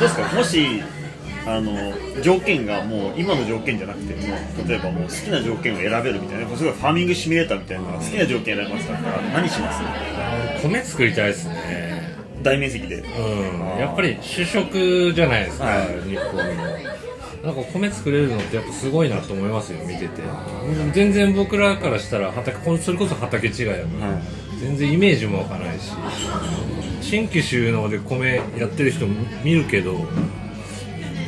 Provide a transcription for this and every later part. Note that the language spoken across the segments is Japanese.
ですかもしあの条件がもう今の条件じゃなくてもう例えばもう好きな条件を選べるみたいなすごいファーミングシミュレーターみたいな好きな条件選べますから何します？米作りたいですね。大面積で。うん。やっぱり主食じゃないですか、はい。日本の。なんか米作れるのってやっぱすごいなと思いますよ見てて。全然僕らからしたら畑こそれこそ畑違いやから、はい。全然イメージもわからないし新規収納で米やってる人見るけど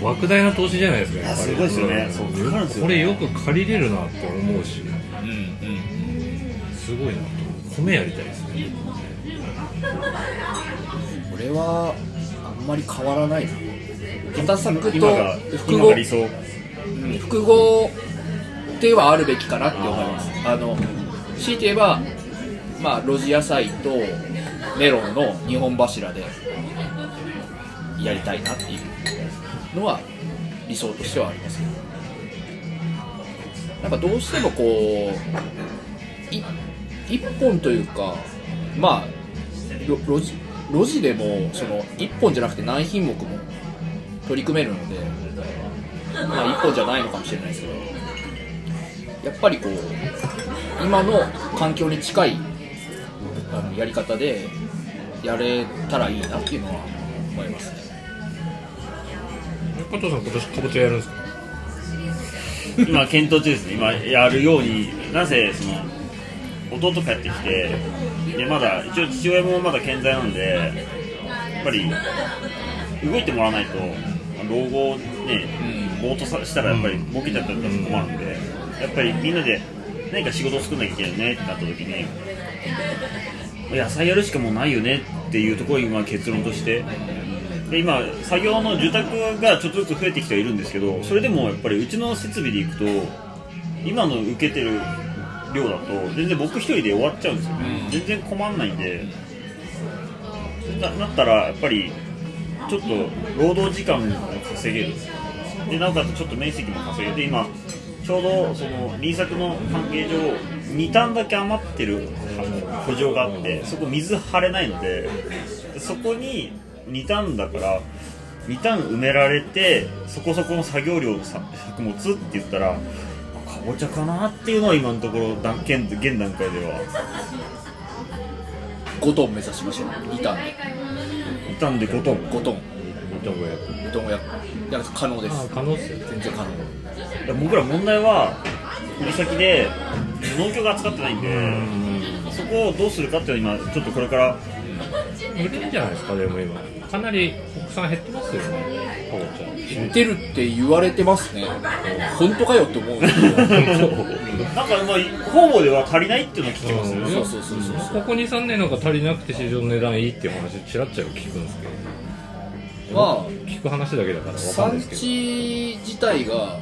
莫大な投資じゃないですかやっぱり。すごいですよね。そうかかるんですよね。これよく借りれるなって思うし。うんうん。すごいなと。米やりたいですね。これはあんまり変わらないな。片作と今が複合。今が理想。うん。複合ではあるべきかなって思います。あの強いて言えばまあ露地野菜とメロンの2本柱でやりたいなっていうのは理想としてはありますけど。なんかどうしてもこうい一本というかまあろ露地露地でもその一本じゃなくて何品目も取り組めるのでまあ一本じゃないのかもしれないですけどやっぱりこう今の環境に近いあのやり方でやれたらいいなっていうのは思いますね。加藤さん今年かぼちゃやるんですか？今検討中ですね。今やるようになぜその弟帰ってきてでまだ一応父親もまだ健在なんでやっぱり動いてもらわないと老後ねぼーっとさしたらやっぱり儲けちゃったら困るんでやっぱりみんなで何か仕事を作んなきゃいけないねってなった時に野菜やるしかもうないよねっていうところが今結論として。で今作業の住宅がちょっとずつ増えてきてはいるんですけどそれでもやっぱりうちの設備でいくと今の受けてる量だと全然僕一人で終わっちゃうんですよね、全然困んないんで。ななったらやっぱりちょっと労働時間も稼げる。でなおかつちょっと面積も稼げて今ちょうどその輪作の関係上2ターンだけ余ってる補助があってそこ水張れないのでそこに2ターンだから2ターン埋められてそこそこの作業量のさ作物って言ったらかぼちゃかなっていうのは今のところだ現現段階では。5トン目指しましょう。2ターンで2ターン。で5トン。5トンどこや5トンをややる可能です。あ可能っすよ。ね全然可能。僕ら問題は売り先で農協が扱ってないんでそこをどうするかっていうのは今ちょっとこれから売れるんじゃないですかでも今。かなり国産減ってますよね。かぼちゃ言ってるって言われてますね。本当かよって思う。んですけどなんかまあ方々では足りないっていうのは聞きますよね。そうそうそうそうここ23年なんか足りなくて市場の値段いいっていう話ちらっちら聞くんですけど。まあ聞く話だけだから分かんない産ですけど。地自体が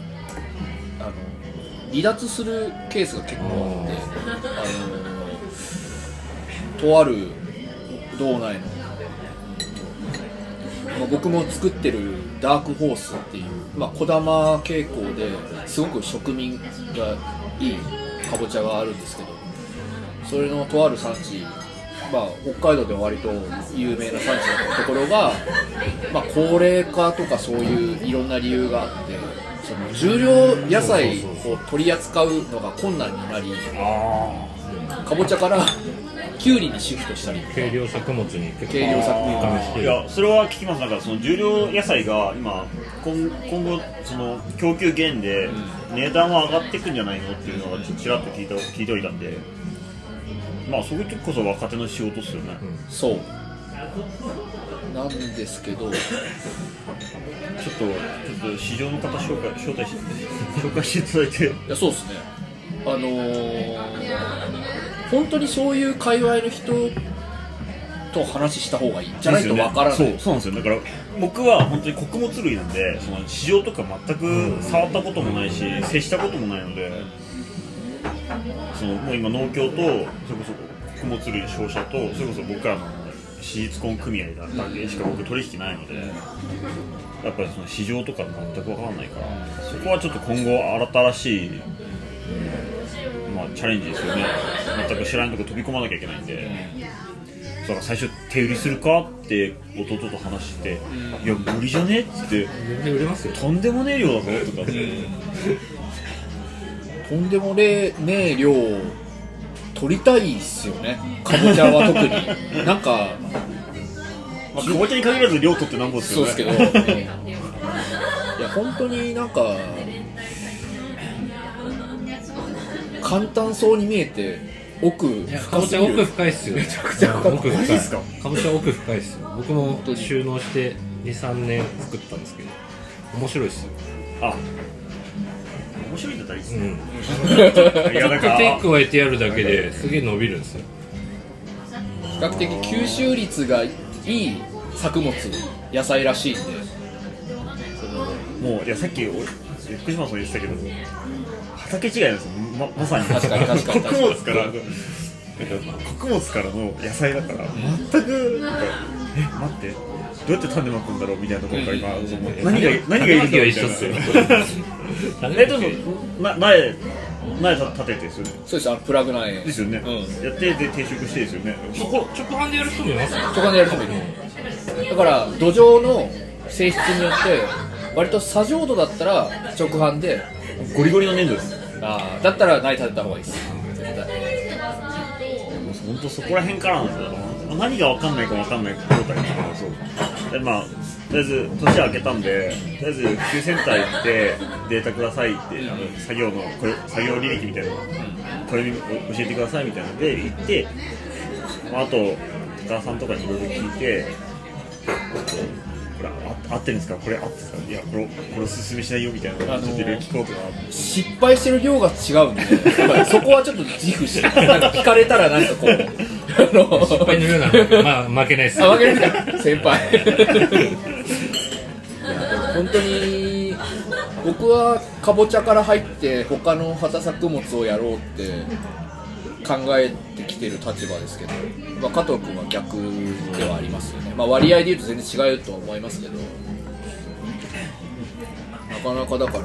離脱するケースが結構あってあのとある道内の、まあ、僕も作ってるダークホースっていう、まあ、小玉傾向ですごく植民がいいかぼちゃがあるんですけどそれのとある産地まあ、北海道では割と有名な産地だったところが、まあ、高齢化とかそういういろんな理由があってその重量野菜を取り扱うのが困難になりかぼちゃからきゅうりにシフトしたり軽量作物に軽量作物して。るいやそれは聞きます。なんかその重量野菜が今今今後その供給減で値段は上がっていくんじゃないのっていうのがちょっとちらっと聞いた聞いておいたんで。まあそういう時こそ若手の仕事っすよね、そうなんですけどちょっとちょっと市場の方紹介招待して紹介していただいていやそうですね。あのー本当にそういう界隈の人と話した方がいいじゃないとわからない、そうそうなんですよ。だから僕は本当に穀物類なんでその市場とか全く触ったこともないし、接したこともないのでそのもう今農協とそれこそ穀物類商社とそれこそ僕らの私立婚組合だけ。しか僕取引ないので。やっぱりその市場とか全く分からないから。そこはちょっと今後新しい、まあ、チャレンジですよね。全く知らないとこ飛び込まなきゃいけないんで。だから最初手売りするかって弟と話して。て「いや無理じゃね?」っつって。全然売れますよ「とんでもねえ量だぞ」とかって。とんでもねえ量を取りたいっすよね。かぼちゃは特に。なんかまあ、かぼちゃに限らず量取ってなんぼですそうよねですけど、いや本当になんか簡単そうに見えて奥いやかぼち深すぎる。ゃ奥深いっすよ。めちゃくちゃ奥深い。マジっすか？かぼちゃ奥深いっすよ。僕も収納して23年作ったんですけど面白いっすよ。あ面白いんだったらいいっすね、うん。い。や なんかテイクを得てやるだけですげえ伸びるんですよ。比較的吸収率がいい作物野菜らしいんで。そのもういやさっき俺福島さん言ってたけど畑違いなんですよ。ままさに確かに確かに。穀物から。穀物からの野菜だから全くなんかえ待ってどうやって種まくんだろうみたいなところから今、その何が何がいるんだろうみたいな。種まきは一緒っすよ。えでもな苗苗立ててですよね。そうですあのプラグ苗ですよね、うん。やってで定食してですよね。そこ直販でやる人もいます？よそこでやる人もいる。だから土壌の性質によって割と砂浄土だったら直販で。ゴリゴリの粘土です。あーだったら苗立てた方がいいです。絶対。本当そこら辺からなんですよ何が分かんないか分かんない状態なんですよでまあとりあえず年明けたんでとりあえず旧センター行ってデータくださいって、あの作業のこれ作業履歴みたいなのこれに教えてくださいみたいなので行って、まあ、あと高田さんとかにいろいろ聞いてこれあ合ってるんですか？これ合ってるんですかいやこれこれおすすめしないよみたいなのをちょっといろいろ聞こうとか失敗してる量が違うんで、そこはちょっと自負して、なんか聞かれたらなんかこう、あの、失敗のようなまあ負けないっすあ、わけないですか？先輩。本当に、僕はかぼちゃから入って他の畑作物をやろうって考えてきてる立場ですけど、まあ、加藤君は逆ではありますよね。まあ割合で言うと全然違うとは思いますけど、なかなかだか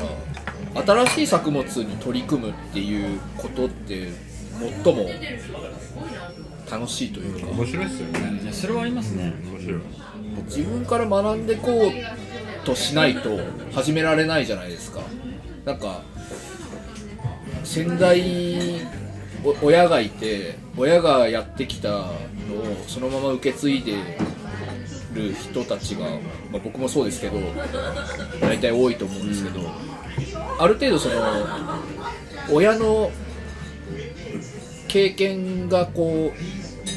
ら、新しい作物に取り組むっていうことって最も楽しいというか、面白いっすよね。いやそれはありますね。面白い。自分から学んでこうとしないと始められないじゃないですか。なんか先代お親がいて親がやってきたのをそのまま受け継いでる人たちが、まあ、僕もそうですけど大体多いと思うんですけど、ある程度その親の経験がこ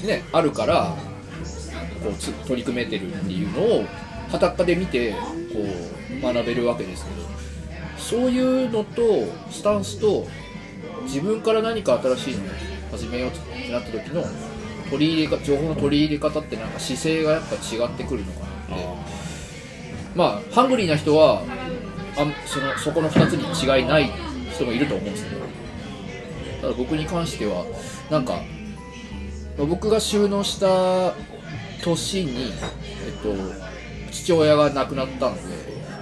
うねあるからこうつ取り組めてるっていうのを裸で見てこう学べるわけですけどそういうのとスタンスと自分から何か新しいのを始めようってなった時の取り入れか情報の取り入れ方ってなんか姿勢がやっぱ違ってくるのかなって。まあハングリーな人はあんそのそこの2つに違いない人もいると思うんですけどただ僕に関してはなんかまあ僕が収納した年に、えっと、父親が亡くなったんで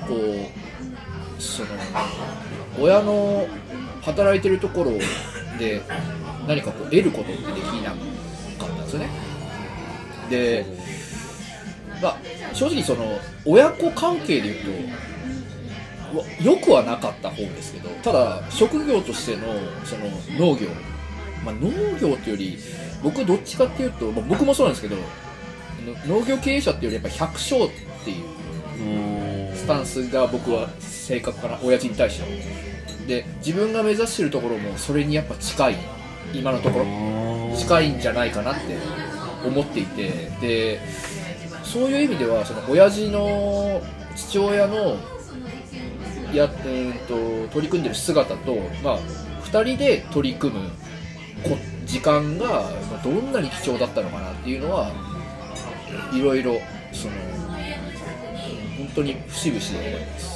こうその親の働いてるところで何かこう得ることってできなかったんですよね。で、まあ、正直その親子関係でいうとわよくはなかった方ですけどただ職業としてのその農業、まあ、農業っていうより僕どっちかっていうと、まあ、僕もそうなんですけどの農業経営者っていうよりやっぱ百姓っていうスタンスが僕は性格かな親父に対してはで自分が目指してるところもそれにやっぱ近い今のところ。近いんじゃないかなって思っていて。でそういう意味ではその親父の父親のや、えー、と取り組んでる姿と、まあ、2人で取り組むこ時間がまあどんなに貴重だったのかなっていうのはいろいろその本当に節々で思います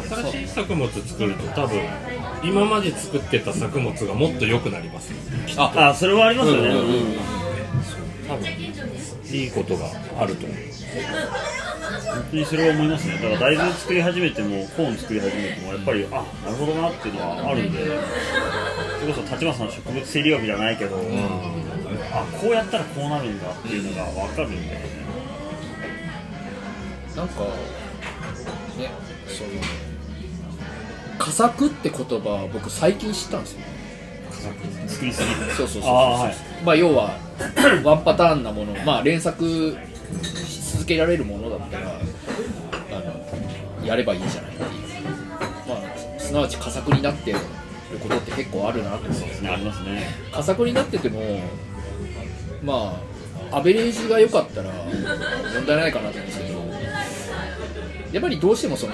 新しい作物作ると多分今まで作ってた作物がもっと良くなりますよ。ああそれはありますよね、うんうんうん。多分いいことがあると思う。本当にそれは思いますね。だから大豆作り始めてもコーン作り始めてもやっぱりあなるほどなっていうのはあるんで。それこそ立花さんの植物生理学じゃないけど、こうやったらこうなるんだっていうのが分かるんだよね、なんかねその佳作って言葉僕最近知ったんですよ。作りすぎる。そうそうそうそうああはい。まあ要はワンパターンなものまあ連作し続けられるものだったらあのやればいいじゃないっていう。まあすなわち佳作になってることって結構あるなと。思うんですね。ありますね。佳作になっててもまあアベレージが良かったら問題ないかなと思うんやっぱりどうしてもその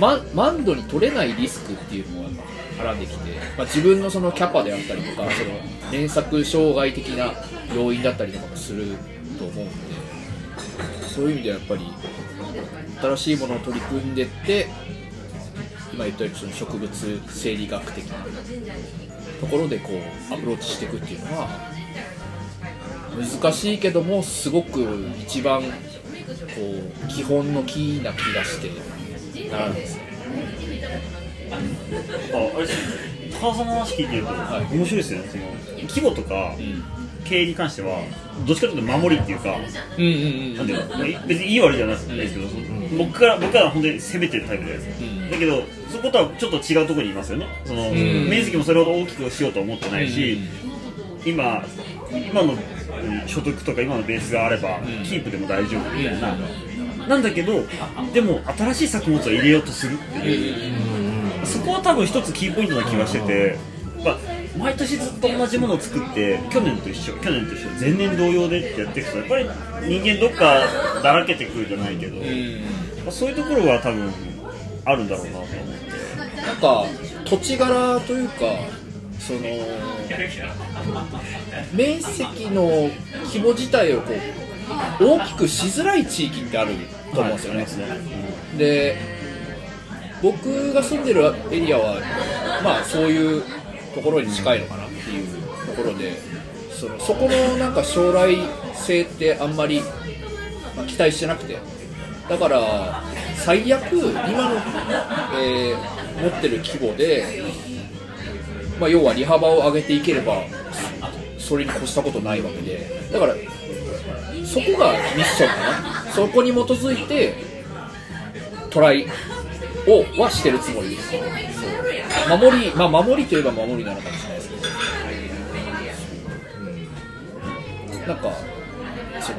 ママンドに取れないリスクっていうのも絡んできて、まあ、自分のそのキャパであったりとかその連作障害的な要因だったりとかもすると思うんでそういう意味ではやっぱり新しいものを取り組んでって今言ったようにその植物生理学的なところでこうアプローチしていくっていうのは難しいけどもすごく一番う基本のキーな気がしてならないですね。ああれです高田さんの話聞いてると、はい。面白いですよね。その規模とかうん。経営に関してはどっちかというと守りっていうかうんうんなんていう別にいい悪いじゃないですけど、僕から僕から本当に攻めてるタイプじゃないです。か、うん。だけどそことはちょっと違うところにいますよね。その、ん。面積もそれほど大きくしようとは思ってないし、今今のうん所得とか今のベースがあれば、キープでも大丈夫みたいな、なんだけどでも新しい作物を入れようとするっていう、そこは多分一つキーポイントな気がしてて、やっぱ毎年ずっと同じものを作って去年と一緒去年と一緒前年同様でってやっていくとやっぱり人間どっかだらけてくるじゃないけど、まあそういうところは多分あるんだろうなと思って。なんか土地柄というかその面積の規模自体をこう大きくしづらい地域ってあると思うんですよね。で僕が住んでるエリアはまあそういうところに近いのかなっていうところでそのそこのなんか将来性ってあんまり、まあ期待してなくてだから最悪今の、えー持ってる規模で、まあ、要は利幅を上げていければそれに越したことないわけで。だからそこがミッションかな。そこに基づいてトライをはしてるつもりです。そう守りまあ守りといえば守りなのかもしれないですけど、なんかその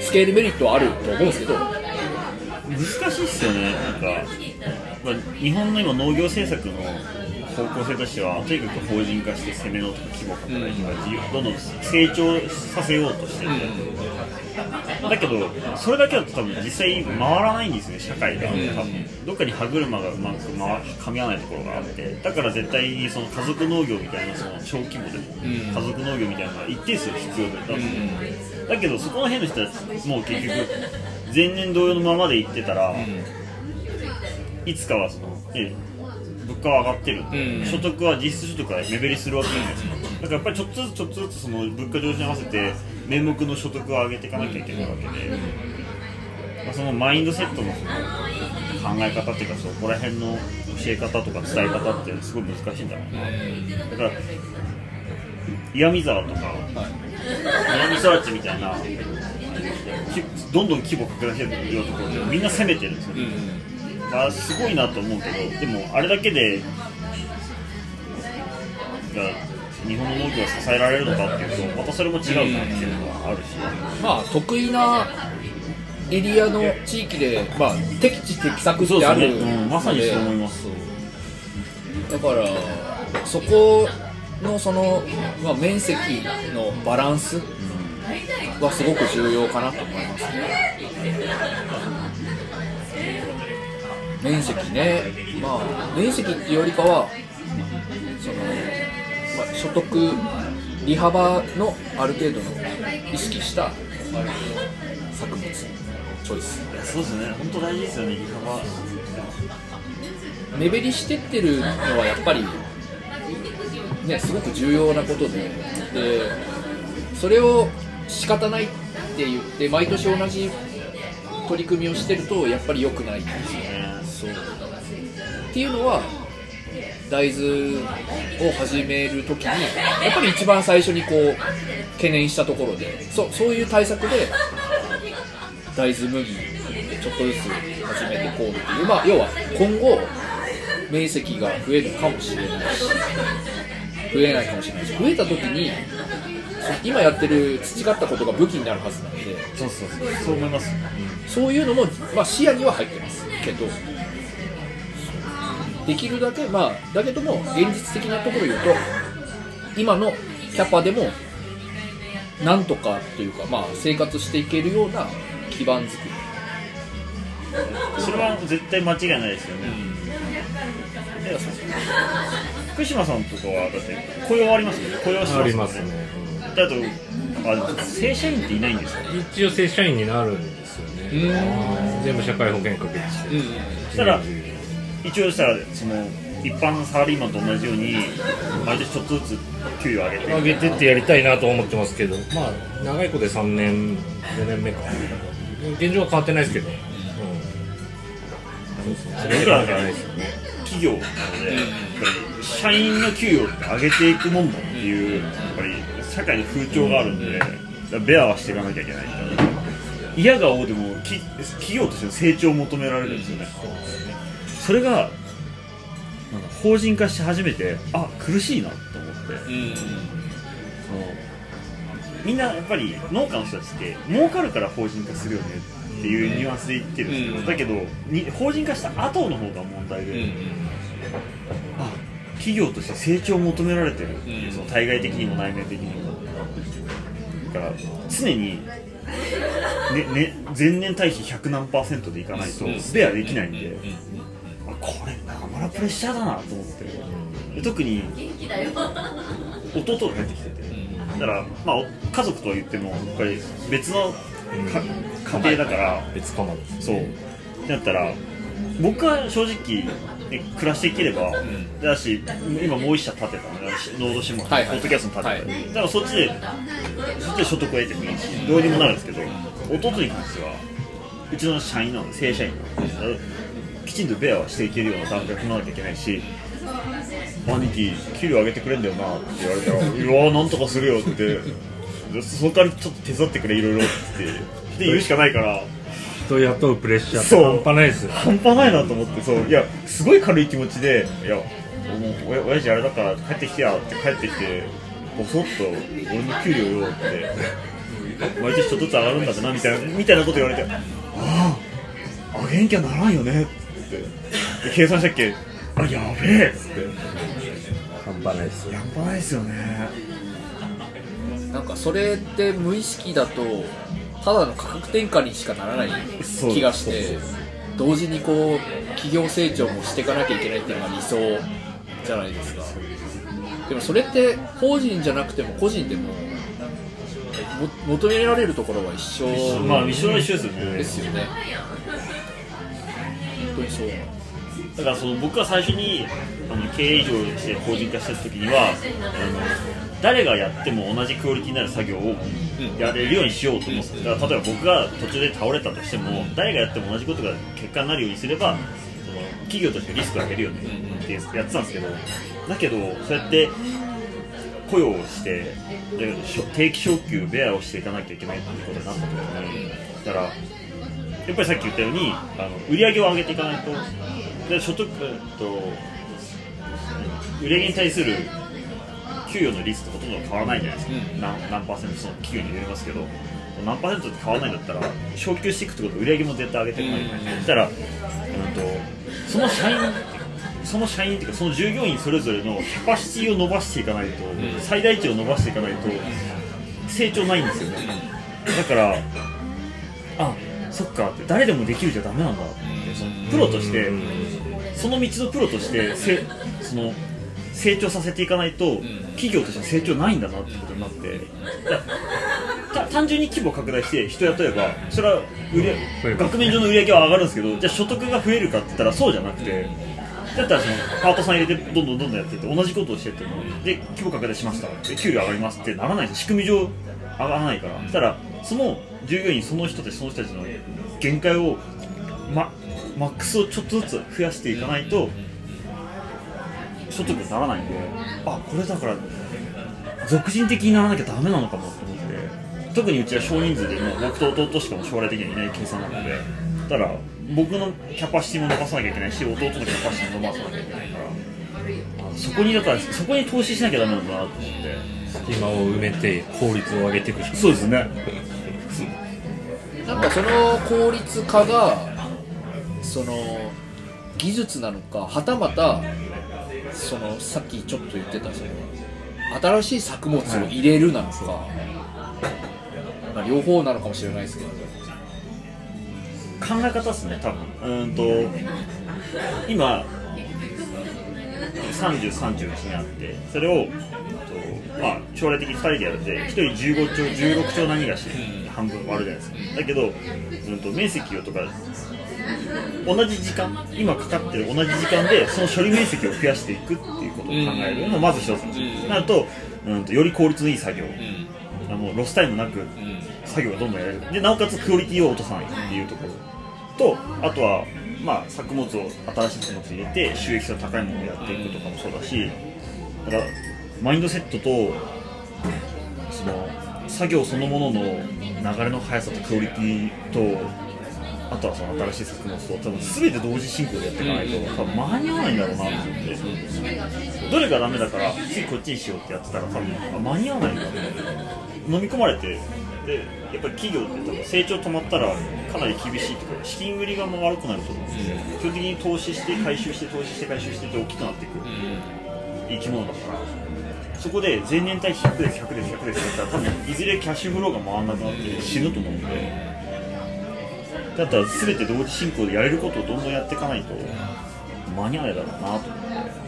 スケールメリットはあると思うんですけど。難しいっすよね。なんか、まあ、日本の今農業政策の方向性としてはとにかく法人化して攻めの規模拡大とか事業どんどん成長させようとしてて、だけどそれだけだと多分実際回らないんですよね社会が。多分どっかに歯車がうまく回噛み合わないところがあって。だから絶対にその家族農業みたいなその小規模でも家族農業みたいなのが一定数必要だと思うだけどそこの辺の人たちもう結局前年同様のままでいってたら、いつかはその、え物価は上がってるんで、うん。所得は実質所得は目減りするわけじゃないですか。だからやっぱりちょっとずつちょっとずつその物価上昇に合わせて名目の所得を上げていかなきゃいけないわけで、まあ、そのマインドセットのその考え方っていうかそこら辺の教え方とか伝え方ってすごい難しいんだろうな。だから岩見沢とか南沢地みたいなきどんどん規模拡大してるようなところで。みんな攻めてるんですよ、まあ、すごいなと思うけどでもあれだけでが日本の農業が支えられるのかっていうとまたそれも違うなっていうのがあるし、まあ得意なエリアの地域で、まあ、適地適作ってあるそうですねう。んまさにそう思います。だからそこのその、まあ、面積のバランスはすごく重要かなと思います。ね面積ね。まあ面積っていうよりかはその、まあ、所得利幅のある程度の意識した作物チョイス。そうですね。本当大事ですよね利幅。目減りしてってるのはやっぱりねすごく重要なことで。でそれを仕方ないって言って毎年同じ取り組みをしてるとやっぱり良くない。んですよねそうっていうのは大豆を始めるときにやっぱり一番最初にこう懸念したところでそそういう対策で大豆麦ちょっとずつ始めていこうっていう、まあ、要は今後面積が増えるかもしれないし増えないかもしれないし増えた時にそ今やってる培ったことが武器になるはずなのでそうそうそう。そう思います。そういうのも、まあ、視野には入ってますけどできるだけまあだけども現実的なところを言うと今のキャパでもなんとかというか、まあ、生活していけるような基盤作り。それは絶対間違いないですよね、で福島さんとかはだって雇用ありますよね。雇用してまますすね、であとあでも正社員っていないんですか？うん一応正社員になるんですよね。全部社会保険かけて。うん。そしたら一応したらその一般サラリーマンと同じように毎年ちょっとずつ給与上げて上げてってやりたいなと思ってますけどまあ長い子で3年4年目か。現状は変わってないですけど、うん、そうですね。企業なので、社員の給与って上げていくもんだっていう、やっぱり社会の風潮があるんで、ベアはしていかなきゃいけない嫌が応でもき企業としての成長を求められるんですよね、それがなんか法人化して初めてあ苦しいなと思って、うん。そのみんなやっぱり農家の人たちって儲かるから法人化するよねっていうニュアンスで言ってるんですよ、うん。だけどに法人化した後の方が問題で、うん。あ企業として成長を求められてる、うん。その対外的にも内面的にも。だから常に、ねね、前年対比100何パーセントでいかないとうん。ベアできないんで、あこれ生らプレッシャーだなと思って。で特に弟が帰ってきてて。だから、まあ、お家族とは言ってもやっぱり別のか家庭だから。別かもそう。ってなったら僕は正直、ね、暮らしていければ、ん。だし今もう一社建てたの。でノードシムポはいはい。ッドキャストも建てた、はい。だからそっちでそっちで所得を得てもいい。しどうにもなるんですけど弟に関してはうちの社員なので正社員なのできちんとベアはしていけるような段階を踏まなきゃいけないし兄貴給料上げてくれんだよなって言われたら「うわなんとかするよ」ってその代わりちょっと手伝ってくれいろいろって。言うしかないから。人雇うプレッシャーそう。半端ないです。よ半端ないなと思ってそう。いやすごい軽い気持ちで「いやおや親父あれだから帰ってきてや」って帰ってきてボソッと「俺の給料よ」って毎年ちょっとずつ上がるんだってなみたいなみたいなこと言われて「ああ上げんきゃならんよね」ってで計算したっけ？あやべえ。っつって半端ないです。よやばないですよね。なんかそれって無意識だとただの価格転嫁にしかならない気がして同時にこう企業成長もしていかなきゃいけないっていうのが理想じゃないですか。でもそれって法人じゃなくても個人でもも求められるところは一緒まあ一緒の一緒ですよね。ですよね。本当にそう。だからその僕が最初にあの経営上して法人化した時にはあの誰がやっても同じクオリティになる作業をやれるようにしようと思ってた。だから例えば僕が途中で倒れたとしても誰がやっても同じことが結果になるようにすればその企業としてリスクを上げるよねってやってたんですけどだけどそうやって雇用をして定期昇給ベアをしていかなきゃいけないっていうことになった時にだからやっぱりさっき言ったようにあの売り上げを上げていかないと。で所得と売り上げに対する給与の率ってほとんど変わらないじゃないですか、うん。何何パーセントその企業によりますけど。何パーセントって変わらないんだったら昇給していくってことは売り上げも絶対上げていかない。といけない、うん。そしたら、うん、とその社員その社員っていうかその従業員それぞれのキャパシティを伸ばしていかないと、最大値を伸ばしていかないと成長ないんですよね、だからあそっかって誰でもできるじゃダメなんだって。そのプロとしてその道のプロとしてせその成長させていかないと企業としての成長ないんだなってことになって。単純に規模拡大して人雇えばそれは売額面上の売り上げは上がるんですけどじゃあ所得が増えるかって言ったらそうじゃなくてだったらそのパートさん入れてどんどんどんどんやってって同じことをしてってもで規模拡大しましたで給料上がりますってならないし仕組み上上がらないから。そしたらその従業員その人たちその人たちの限界を、ま、マックスをちょっとずつ増やしていかないと所得にならないんであこれだから俗人的にならなきゃダメなのかもと思って特にうちは少人数で今僕と弟しかも将来的にはいない計算なのでだから僕のキャパシティも伸ばさなきゃいけないし弟のキャパシティも伸ばさなきゃいけないからあそこにだからそこに投資しなきゃダメなんだなと思って。隙間を埋めて効率を上げていくしかそうですねなんかその効率化がその技術なのかはたまたそのさっきちょっと言ってたその新しい作物を入れるなのか、まあ、両方なのかもしれないですけど。考え方ですね多分。うーんと今3031にあってそれを、えっとまあ、将来的に2人でやるんで1人15兆16兆何がし半分割るじゃないですか。だけど、うん、と面積をとか同じ時間今かかってる同じ時間でその処理面積を増やしていくっていうことを考えるのがまず一つなんですよ。なると,、うん、とより効率のいい作業、あのロスタイムなく作業がどんどんやれる。でなおかつクオリティを落とさないっていうところとあとは、まあ、作物を新しい作物を入れて収益性の高いものをやっていくとかもそうだしだからマインドセットとその作業そのものの流れの速さとクオリティとあとはその新しい作物と多分全て同時進行でやっていかないと多分間に合わないんだろうなと思ってどれがダメだから次こっちにしようってやってたら多分間に合わないんだと思って飲み込まれてでやっぱり企業って多分成長止まったらかなり厳しいとか資金繰りがもう。悪くなると思うんですよ基本的に投資して回収して投資して回収してって大きくなっていく。生き物だからそこで前年対比100です100です100ですってやったら多分いずれキャッシュフローが回らなくなって死ぬと思うんで。だったら全て同時進行でやれることをどんどんやっていかないと間に合わないだろうなと思って。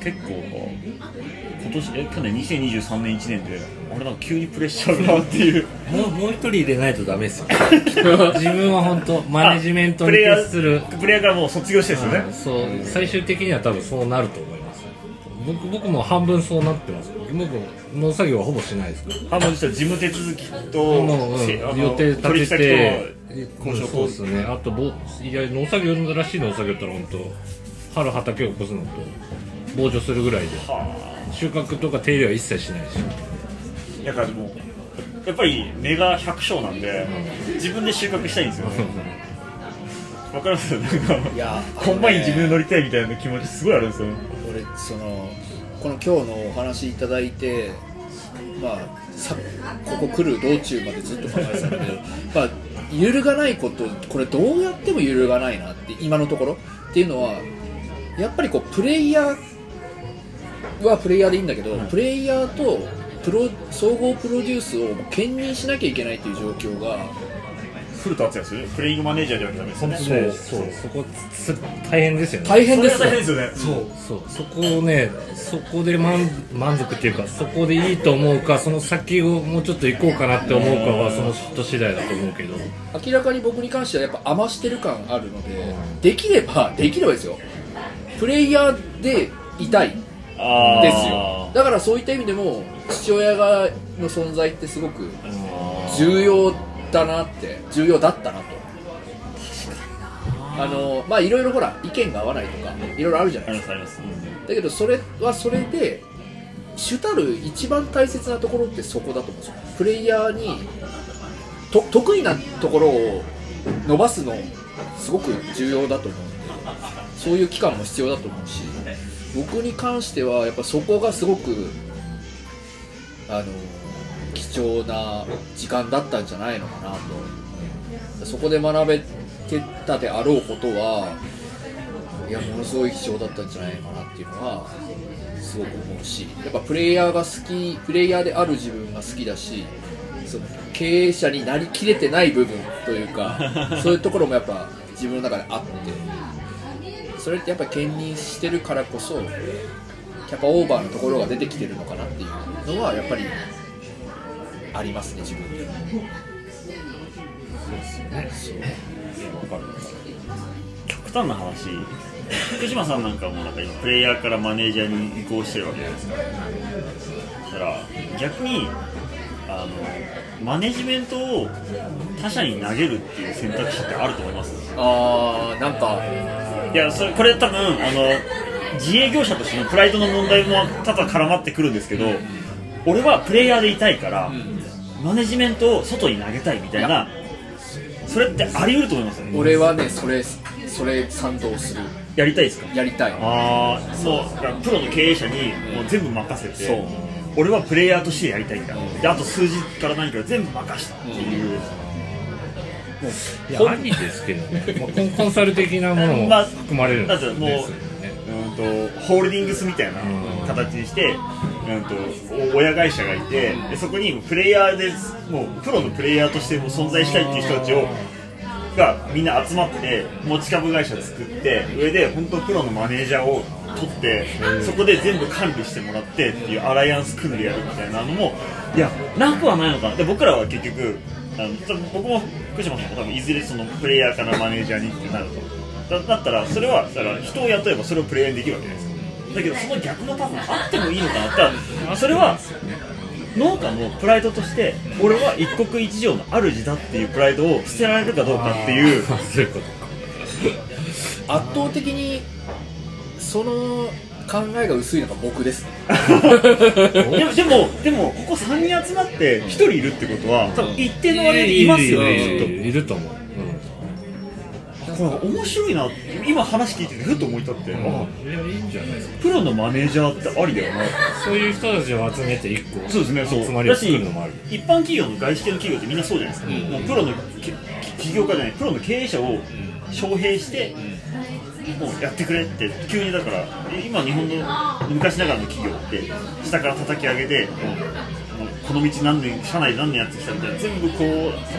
結構今年え去年2023年1年であれなんか急にプレッシャーがっていう。もうもう一人入れないとダメですよ。自分は本当マネジメントにプレイヤー徹する。プレイヤーからもう卒業してですよね。うんそう。最終的には多分そうなると思います僕僕も半分そうなってます僕農作業はほぼしないです。からあもう実は事務手続きと、もう、うん予定立てて交渉とそうですね。あとぼいや農作業らしい農作業だったら本当春畑を起こすのと防除するぐらいでは収穫とか手入れは一切しないしあだからもうやっぱり根が百姓なんで自分で収穫したいんですよね。わかります？なんかいやコンバイン自分で乗りたいみたいな気持ちすごいあるんですよ。俺そのこの今日のお話いただいてまあさここ来る道中までずっと考えてたんだけど まあ揺るがないことこれどうやっても揺るがないなって今のところ。っていうのはやっぱりこうプレイヤーはプレイヤーでいいんだけど、プレイヤーとプロ総合プロデュースを兼任しなきゃいけないっていう状況が古田敦也ですよねプレイングマネージャーではダメですよね。そうそう。そこつ大変ですよね。大変ですよそれが大変ですよね。そうそう。そこをねそこで満満足っていうかそこでいいと思うかその先をもうちょっと行こうかなって思うかはその人次第だと思うけど。明らかに僕に関してはやっぱ余してる感あるのでできればできればですよ。プレイヤーでいたい。ですよ。だからそういった意味でも父親がの存在ってすごく重要だなって重要だったなと。あのまあいろいろほら意見が合わないとかいろいろあるじゃないですか。ありますあります、だけどそれはそれで主たる一番大切なところってそこだと思うんですよ。プレイヤーにと得意なところを伸ばすのすごく重要だと思うんで。そういう期間も必要だと思うし僕に関してはやっぱそこがすごくあの貴重な時間だったんじゃないのかなと。そこで学べてたであろうことはいやものすごい貴重だったんじゃないかなっていうのはすごく思うしやっぱプレイヤーが好きプレイヤーである自分が好きだしその経営者になりきれてない部分というか そういうところもやっぱ自分の中であってそれってやっぱ兼任してるからこそキャパオーバーのところが出てきてるのかなっていうのはやっぱりありますね自分にわかる。極端な話。福島さんなんかもなんか今プレイヤーからマネージャーに移行してるわけじゃないですか。だから逆にあのマネジメントを他者に投げるっていう選択肢ってあると思います？あーなんか。いやそれこれ多分あの自営業者としてのプライドの問題も多々絡まってくるんですけど、俺はプレイヤーでいたいから、マネジメントを外に投げたいみたいなそれってあり得ると思います？よね俺はねそれそれ賛同する。やりたいですか？やりたい。ああそう。だからプロの経営者にもう全部任せて、そう。俺はプレイヤーとしてやりたいんだ、であと数字から何から全部任したっていう、いやありですけどね、まあコンコンサル的なものもまあ含まれるんですよね、だってもうとホールディングスみたいな形にして、うん、とお親会社がいてでそこにプレイヤーでもうプロのプレイヤーとしても存在したいっていう人たちをがみんな集まって持ち株会社作って上で本当プロのマネージャーを取ってそこで全部管理してもらってっていうアライアンス組んでやるみたいなのもいやなくはないのか。なで僕らは結局あの僕も福島さんも多分いずれそのプレイヤーからマネージャーにってなるとだだったらそれはだから人を雇えばそれをプレイヤーにできるわけじゃないですか。だけどその逆のパターンあってもいいのかなってそれは農家のプライドとして俺は一国一城の主だっていうプライドを捨てられるかどうかっていう。あーそういうことか。圧倒的にその考えが薄いのが僕ですね。でもでもでもここ3人集まって1人いるってことは多分一定の割合でいますよね。いると思う、とこれ面白いな今話聞いててふっと思い立って、うん。あいやいいんじゃないですか。プロのマネージャーってありだよな。そういう人たちを集めて一個そうですねそう。集まりを作るのもある。一般企業の外資系の企業ってみんなそうじゃないですか、もうプロのき起業家じゃないプロの経営者を招聘して、もうやってくれって急にだから今日本の昔ながらの企業って下から叩き上げて、この道何年社内何年やってきたみたいな全部こ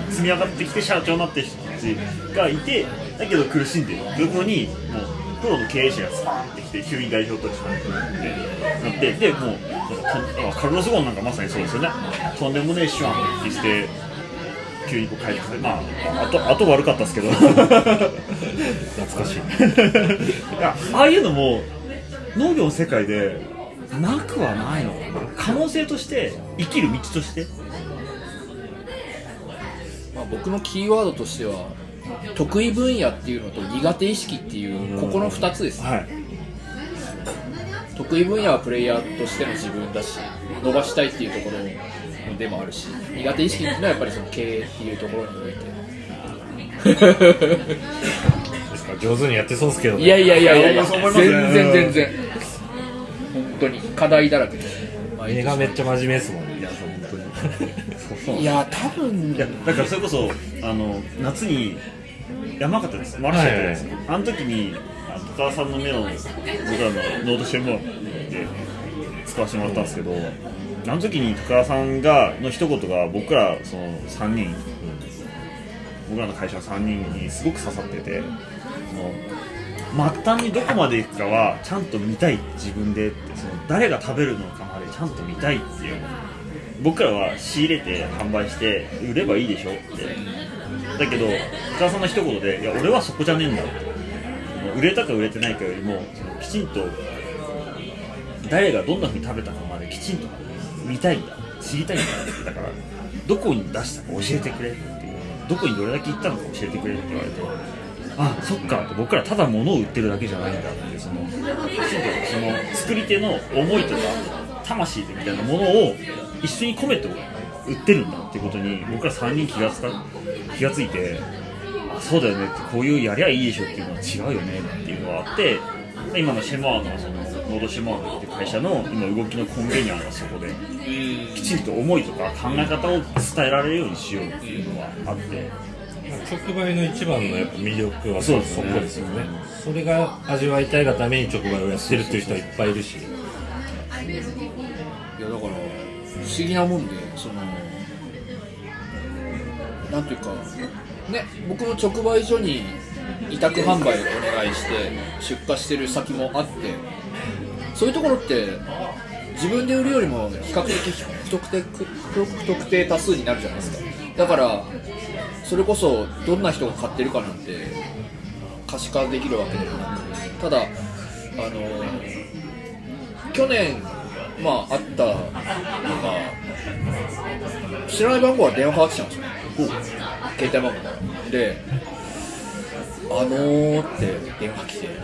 う積み上がってきて社長になってちがいてだけど苦しんでるところにもうプロの経営者がスパーンってきて急に代表取締役になってでもうカルロス・ゴーンなんかまさにそうですよね。とんでもねえ手腕を発揮して急にこう帰ってきてまああとあと悪かったですけど。懐かしい。ああいうのも農業の世界でなくはないのかな。可能性として生きる道としてまあ、僕のキーワードとしては得意分野っていうのと苦手意識っていうここの2つです、はい。得意分野はプレイヤーとしての自分だし伸ばしたいっていうところでもあるし苦手意識っていうのはやっぱりその経営っていうところにおいですか上手にやってそうですけど、ね、ていやいやいやいやいや全然全然。本当に課題だらけで。す目がめっちゃ真面目ですもんね。いや本当にいや多分。いやだからそれこそあの夏に山形です。マルシェです。よ、あの時にあの高田さんの目の僕らのノート専門で使わせてもらったんですけどあの時に高田さんがの一言が僕らその3人。僕らの会社の3人にすごく刺さっててその末端にどこまで行くかはちゃんと見たい。自分でってその誰が食べるのかまでちゃんと見たいっていう僕らは仕入れて販売して売ればいいでしょって。だけど高田さんの一言で「いや俺はそこじゃねえんだ」って売れたか売れてないかよりもきちんと誰がどんな風に食べたかまできちんと見たいんだ。知りたいんだ。だからどこに出したか教えてくれっていう。どこにどれだけ行ったのか教えてくれって言われてあそっかと僕らただ物を売ってるだけじゃないんだってそのきちんとその作り手の思いとか魂みたいなものを一緒に込めて売ってるんだってことに僕ら3人気がつか気がついてあそうだよねってこういうやりゃいいでしょっていうのは違うよねっていうのがあってで今のシェモアのそのノードシェモアっていう会社の今動きの根源にあるのはそこできちんと思いとか考え方を伝えられるようにしようっていうのはあって。直売の一番のやっぱ魅力はそうですねそこですよね。それが味わいたいがために直売をやってるっていう人はいっぱいいるし。いやだから不思議なもんでそのなんていうかね僕も直売所に委託販売をお願いして出荷してる先もあってそういうところって自分で売るよりも比較的不特定不特定多数になるじゃないですか。だからそれこそどんな人が買ってるかなんて可視化できるわけでもなくただあの去年まああった。のが知らない番号は電話かかってきたんですよ。携帯番号から。で「あのー」って電話来て「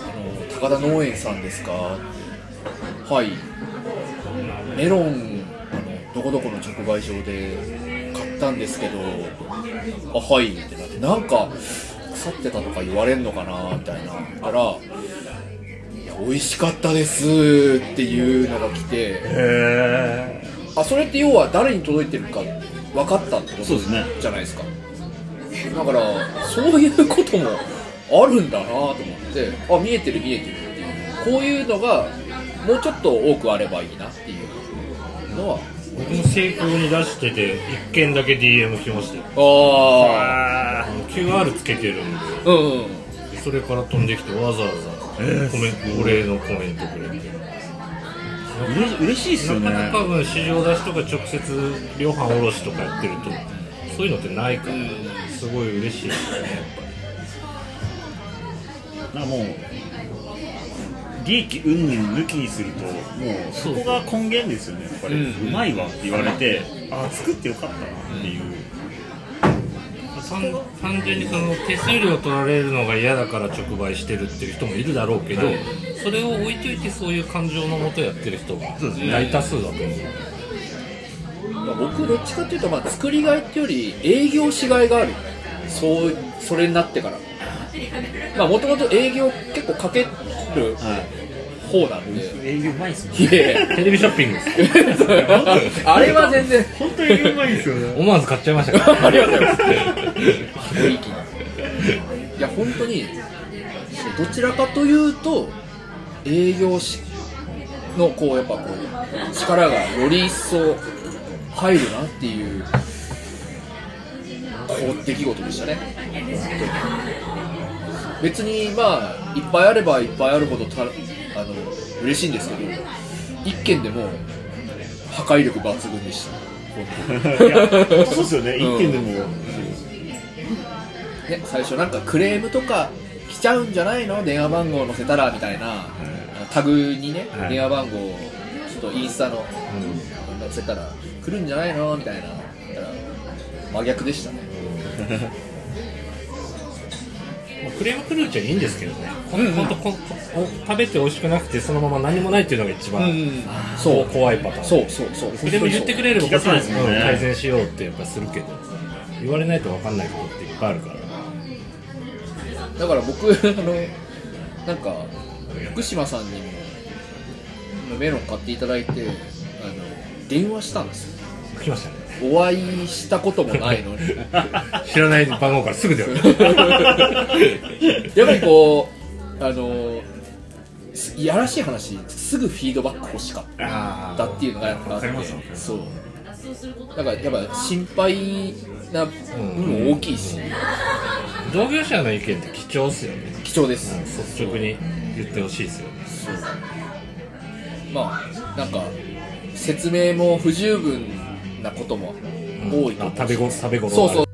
あのー高田農園さんですか？はい。メロンあのどこどこの直売所で買ったんですけどあはいってな。ってなんか腐ってたとか言われんのかなみたいな。たら美味しかったですっていうのが来てへあそれって要は誰に届いてるか分かったってことそうですね。じゃないですか。だからそういうこともあるんだなと思ってあ見えてる見えてるっていう。こういうのがもうちょっと多くあればいいなっていうのは。僕も成功に出してて1件だけ DM 来ましたよ。ああ QR つけてるんで。あうんうん。それから飛んできてわざわざコメントお礼のコメントくれてうれ嬉しいっすよね。なかなか多分市場出しとか直接量販卸とかやってるとそういうのってないからすごい嬉しいですよねやっぱりなもう利益云々抜きにするともうそこが根源ですよね。やっぱり、ううん。まいわって言われてあ作ってよかったなっていう、単単純にその手数料取られるのが嫌だから直売してるっていう人もいるだろうけど、はい。それを置いといてそういう感情のもとやってる人が大多数だと思う、まあ、僕どっちかっていうとまあ作りがいっていうより営業しがいがある。そうそれになってから。まあもともと営業結構かけるは方なんで。い、営業うまいっすもんいやいや。テレビショッピングです。あれは全然。本当に営業うまいですよね。思わず買っちゃいましたからありがとうございます。ごい気に。いや、本当に、どちらかというと、営業しの、こう、やっぱこう、力がより一層入るなっていう、こう、出来事でしたね。別に、まあ、いっぱいあればいっぱいあるほどた、あの、嬉しいんですけど、一件でも、破壊力抜群でした。そうですよね、うん一件でも、ね、最初なんかクレームとか来ちゃうんじゃないの？電話番号載せたらみたいな、タグにね、はい。電話番号をちょっとインスタの載せたら来るんじゃないの？みたいな真逆でしたね。ま あクレーム来るうちはいいんですけどね、うんうん。食べて美味しくなくてそのまま何もないっていうのが一番、そう怖いパターン。そうそうそう。でも言ってくれれば気がつかないですもんね。うん改善しようってやっぱするけど言われないと分かんないことっていっぱいあるから。だから僕 あのなんか福島さんにもメロン買っていただいてあの電話したんですよ。来ましたねお会いしたこともないのに。知らない番号からすぐ出る やっぱりこうあのすいやらしい話すぐフィードバック欲しかったっていうのがやっぱあって。そう。だからやっぱ心配な部分も大きいし、同業者の意見って貴重っすよね。貴重です、率直に言ってほしいですよね。まあなんか説明も不十分なことも多いと思う。うん。食べご食べ頃そうそう